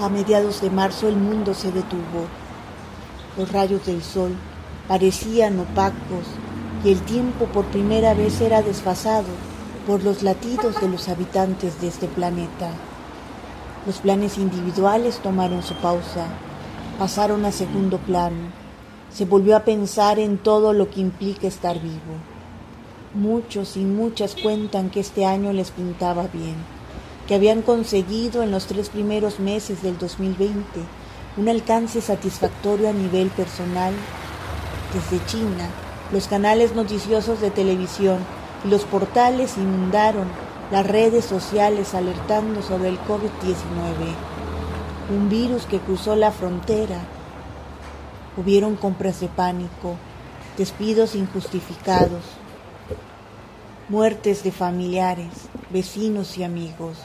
A mediados de marzo el mundo se detuvo. Los rayos del sol parecían opacos y el tiempo por primera vez era desfasado por los latidos de los habitantes de este planeta. Los planes individuales tomaron su pausa, pasaron a segundo plano. Se volvió a pensar en todo lo que implica estar vivo. Muchos y muchas cuentan que este año les pintaba bien que habían conseguido en los tres primeros meses del 2020 un alcance satisfactorio a nivel personal. Desde China, los canales noticiosos de televisión y los portales inundaron las redes sociales alertando sobre el COVID-19, un virus que cruzó la frontera. Hubieron compras de pánico, despidos injustificados, muertes de familiares, vecinos y amigos,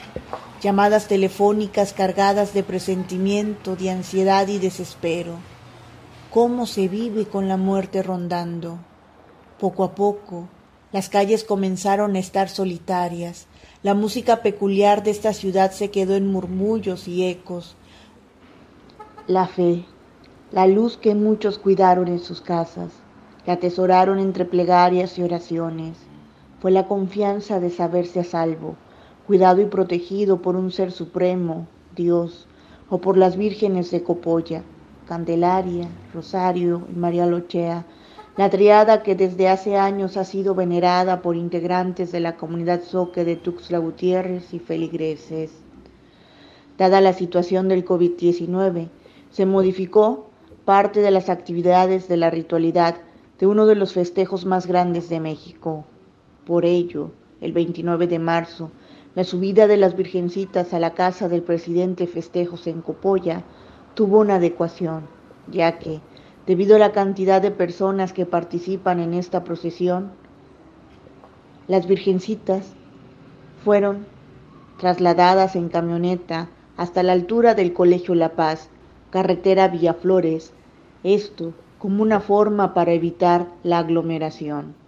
llamadas telefónicas cargadas de presentimiento, de ansiedad y desespero. ¿Cómo se vive con la muerte rondando? Poco a poco, las calles comenzaron a estar solitarias, la música peculiar de esta ciudad se quedó en murmullos y ecos. La fe, la luz que muchos cuidaron en sus casas, la atesoraron entre plegarias y oraciones fue la confianza de saberse a salvo, cuidado y protegido por un ser supremo, Dios, o por las vírgenes de Copolla, Candelaria, Rosario y María Lochea, la triada que desde hace años ha sido venerada por integrantes de la comunidad Soque de Tuxtla Gutiérrez y feligreses. Dada la situación del COVID-19, se modificó parte de las actividades de la ritualidad de uno de los festejos más grandes de México, por ello, el 29 de marzo, la subida de las Virgencitas a la casa del presidente Festejos en Copolla tuvo una adecuación, ya que, debido a la cantidad de personas que participan en esta procesión, las Virgencitas fueron trasladadas en camioneta hasta la altura del Colegio La Paz, carretera Villaflores, esto como una forma para evitar la aglomeración.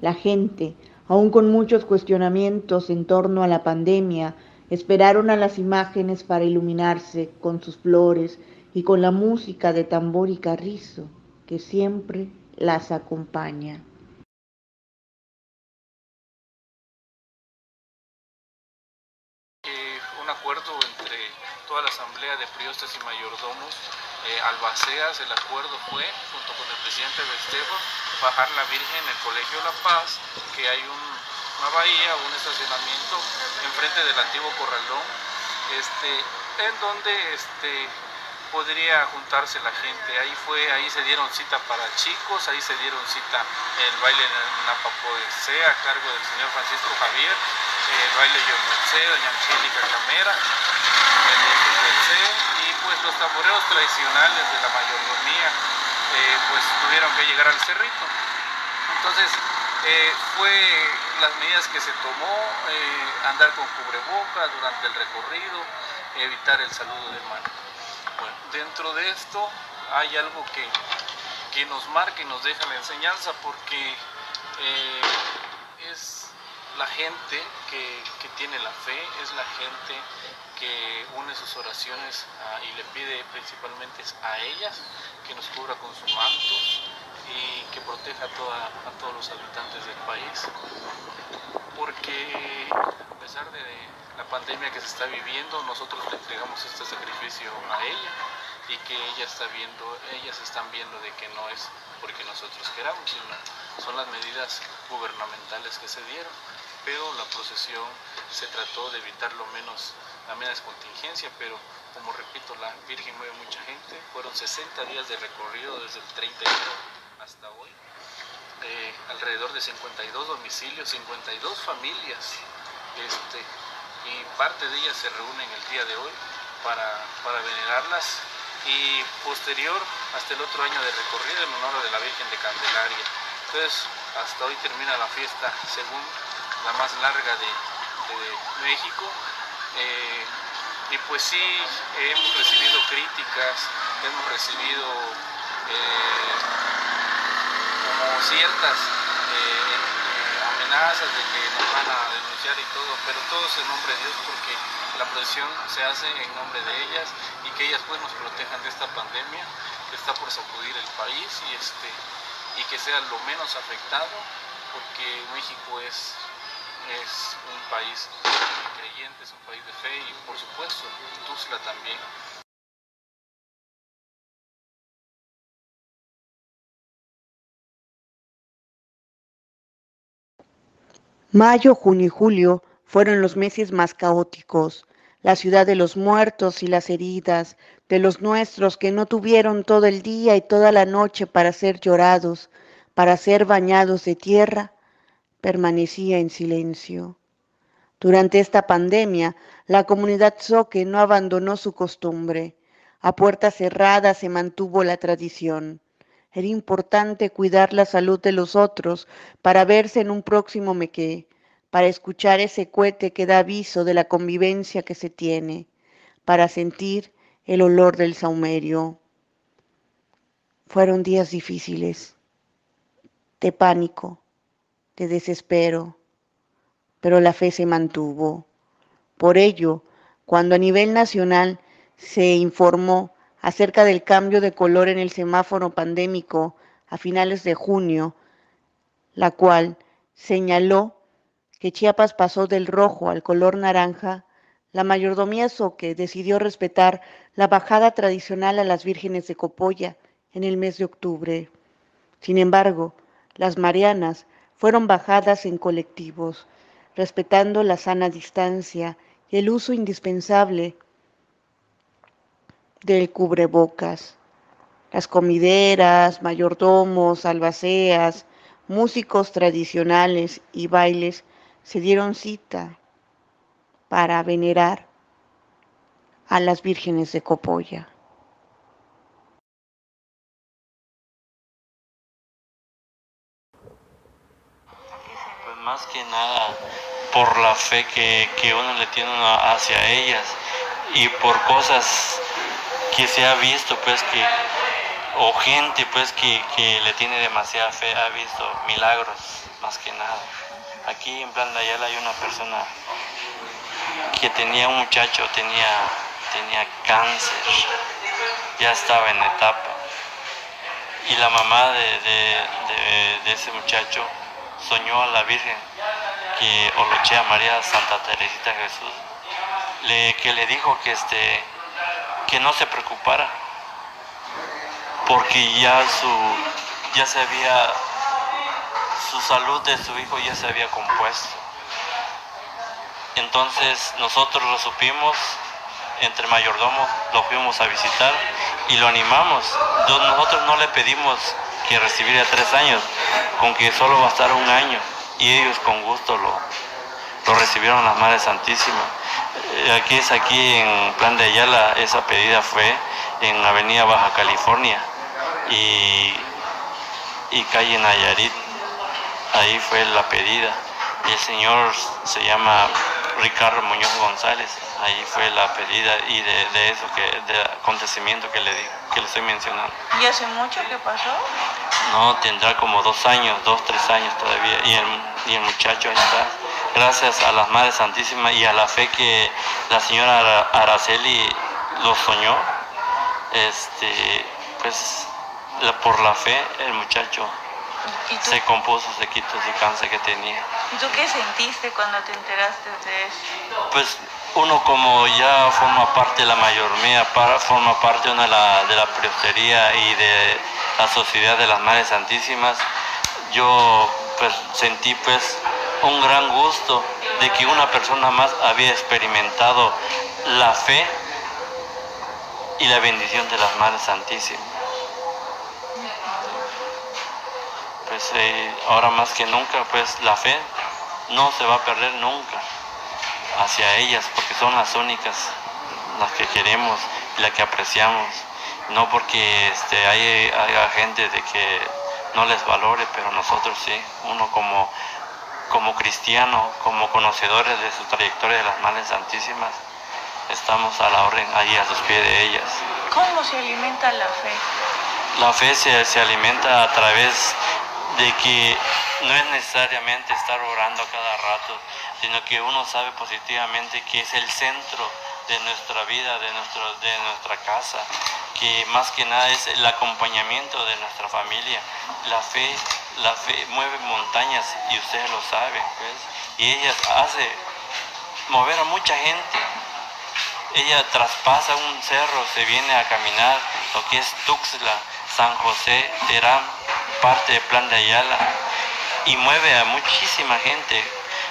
La gente, aún con muchos cuestionamientos en torno a la pandemia, esperaron a las imágenes para iluminarse con sus flores y con la música de tambor y carrizo que siempre las acompaña. un acuerdo entre toda la asamblea de priostas y mayordomos eh, albaceas, el acuerdo fue, junto con el presidente Bestejo, bajar la Virgen en el Colegio La Paz, que hay una bahía, un estacionamiento enfrente del antiguo corralón, este, en donde este, podría juntarse la gente. Ahí fue, ahí se dieron cita para chicos, ahí se dieron cita el baile en Napapoese a cargo del señor Francisco Javier, el baile Yo doña Angélica Camera, el los tamboreos tradicionales de la mayordomía eh, pues tuvieron que llegar al cerrito. Entonces, eh, fue las medidas que se tomó, eh, andar con cubreboca durante el recorrido, evitar el saludo de mano. Dentro de esto hay algo que, que nos marca y nos deja la enseñanza porque es la gente que, que, tiene la fe, es la gente que une sus oraciones ah, y le pide principalmente a ellas que nos cubra con su manto y que proteja a, todos los habitantes del país. Porque a pesar de la pandemia que se está viviendo, nosotros le entregamos este sacrificio a ella y que ella está viendo, ellas están viendo de que no es porque nosotros queramos, sino son las medidas gubernamentales que se dieron. Pero la procesión se trató de evitar lo menos la menos contingencia, pero como repito, la Virgen mueve mucha gente. Fueron 60 días de recorrido desde el 31 hasta hoy. Eh, alrededor de 52 domicilios, 52 familias. Este, y parte de ellas se reúnen el día de hoy para, para venerarlas. Y posterior, hasta el otro año de recorrido en honor de la Virgen de Candelaria. Entonces, hasta hoy termina la fiesta según la más larga de, México. Eh, y pues sí, hemos recibido críticas, hemos recibido eh, como ciertas eh, amenazas de que nos van a denunciar y todo, pero todo es en nombre de Dios porque la procesión se hace en nombre de ellas y que ellas pues nos protejan de esta pandemia que está por sacudir el país y este y que sea lo menos afectado porque México es es un país creyente, es un país de fe y por supuesto Tuzla también. Mayo, junio y julio fueron los meses más caóticos. La ciudad de los muertos y las heridas, de los nuestros que no tuvieron todo el día y toda la noche para ser llorados, para ser bañados de tierra, permanecía en silencio. Durante esta pandemia, la comunidad Soque no abandonó su costumbre. A puertas cerradas se mantuvo la tradición. Era importante cuidar la salud de los otros para verse en un próximo mequé, para escuchar ese cohete que da aviso de la convivencia que se tiene, para sentir el olor del saumerio. Fueron días difíciles, de pánico, de desespero, pero la fe se mantuvo. Por ello, cuando a nivel nacional se informó acerca del cambio de color en el semáforo pandémico a finales de junio, la cual señaló que Chiapas pasó del rojo al color naranja, la mayordomía Soque decidió respetar la bajada tradicional a las vírgenes de Copolla en el mes de octubre. Sin embargo, las marianas fueron bajadas en colectivos, respetando la sana distancia y el uso indispensable del cubrebocas. Las comideras, mayordomos, albaceas, músicos tradicionales y bailes se dieron cita para venerar a las vírgenes de Copolla. Más que nada por la fe que, uno le tiene hacia ellas y por cosas que se ha visto pues que o gente pues que, le tiene demasiada fe ha visto milagros más que nada. Aquí en Plan de hay una persona que tenía un muchacho tenía tenía cáncer ya estaba en etapa. Y la mamá de ese muchacho soñó a la Virgen que Olochea María Santa Teresita Jesús, le, que le dijo que, este, que no se preocupara, porque ya, su, ya se había, su salud de su hijo ya se había compuesto. Entonces nosotros lo supimos, entre mayordomos lo fuimos a visitar y lo animamos. Nosotros no le pedimos que recibiría tres años, con que solo bastara un año. Y ellos con gusto lo, lo recibieron la Madre Santísima. Eh, aquí es aquí en Plan de Ayala, esa pedida fue en Avenida Baja California y, y calle Nayarit. Ahí fue la pedida. Y el señor se llama Ricardo Muñoz González. Ahí fue la pedida y de, eso, que, de acontecimiento que le, que le estoy mencionando. ¿Y hace mucho que pasó? No, tendrá como dos años, dos, tres años todavía. Y el, y el muchacho está. Gracias a las Madres Santísimas y a la fe que la señora Araceli lo soñó, este, pues por la fe el muchacho se compuso, se quitó su cáncer que tenía. ¿Y tú qué sentiste cuando te enteraste de eso? Pues uno como ya forma parte de la mayoría, forma parte de la, de la y de la sociedad de las Madres Santísimas, yo pues sentí pues un gran gusto de que una persona más había experimentado la fe y la bendición de las Madres Santísimas. Pues eh, ahora más que nunca pues la fe no se va a perder nunca hacia ellas porque son las únicas las que queremos y las que apreciamos no porque este, hay, haya gente de que no les valore, pero nosotros sí, uno como, como cristiano, como conocedores de su trayectoria de las Madres Santísimas, estamos a la orden ahí a los pies de ellas. ¿Cómo se alimenta la fe? La fe se, se alimenta a través de que no es necesariamente estar orando a cada rato, sino que uno sabe positivamente que es el centro de nuestra vida, de, nuestro, de nuestra casa, que más que nada es el acompañamiento de nuestra familia. La fe, la fe mueve montañas y ustedes lo saben, pues. y ella hace mover a mucha gente. Ella traspasa un cerro, se viene a caminar, lo que es Tuxla, San José, Terán, parte del plan de Ayala y mueve a muchísima gente.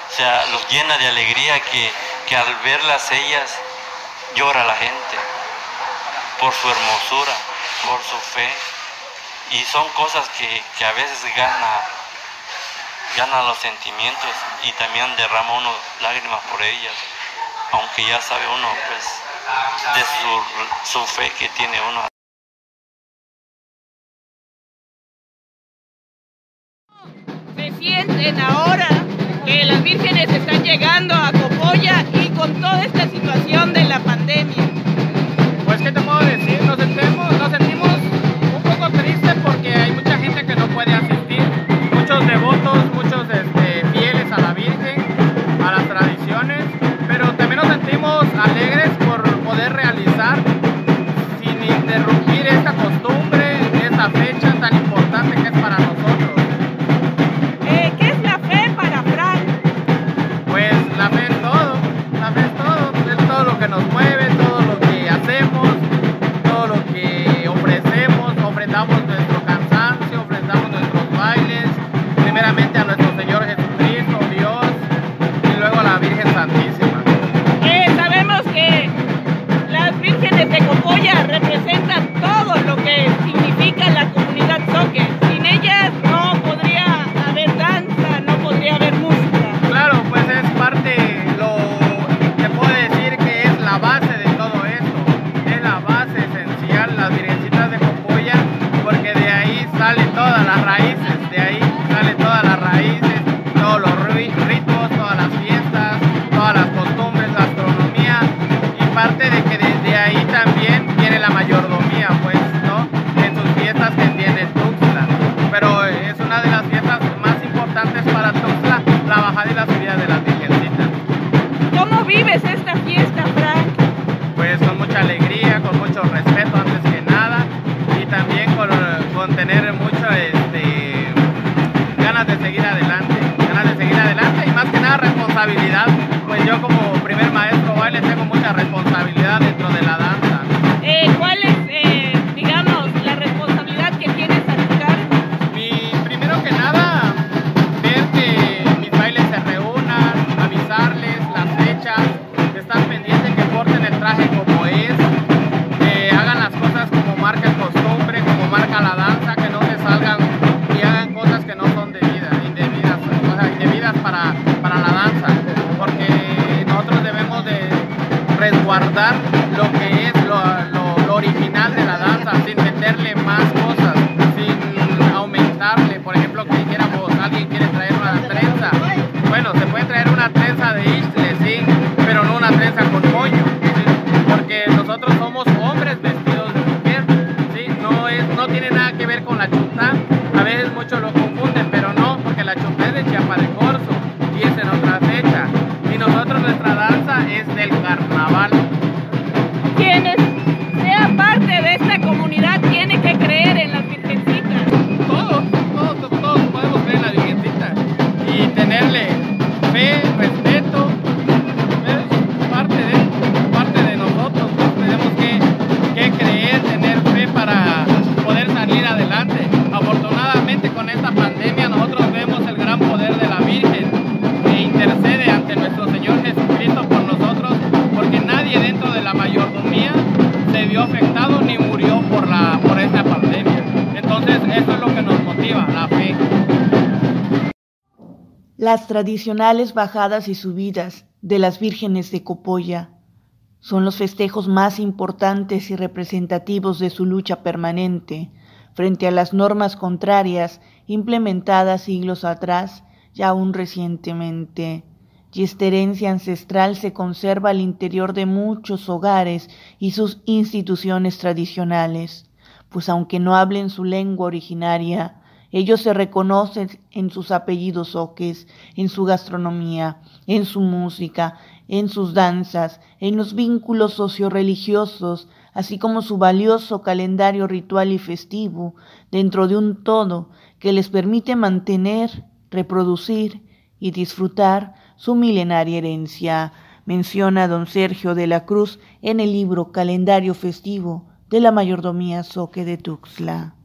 O sea, los llena de alegría que, que al verlas ellas llora la gente por su hermosura, por su fe. Y son cosas que, que a veces gana, gana los sentimientos y también derrama uno lágrimas por ellas, aunque ya sabe uno pues de su, su fe que tiene uno. piensen ahora que las vírgenes están llegando a Copoya y con toda esta situación de la pandemia. Pues, ¿qué te puedo decir? Nos cuales tengo mucha responsabilidad dentro de la danza. resguardar lo que es lo, las tradicionales bajadas y subidas de las vírgenes de Copolla. Son los festejos más importantes y representativos de su lucha permanente frente a las normas contrarias implementadas siglos atrás y aún recientemente. Y esta herencia ancestral se conserva al interior de muchos hogares y sus instituciones tradicionales, pues aunque no hablen su lengua originaria, ellos se reconocen en sus apellidos soques, en su gastronomía, en su música, en sus danzas, en los vínculos socioreligiosos, así como su valioso calendario ritual y festivo, dentro de un todo que les permite mantener, reproducir y disfrutar su milenaria herencia, menciona don Sergio de la Cruz en el libro Calendario Festivo de la Mayordomía Soque de Tuxtla.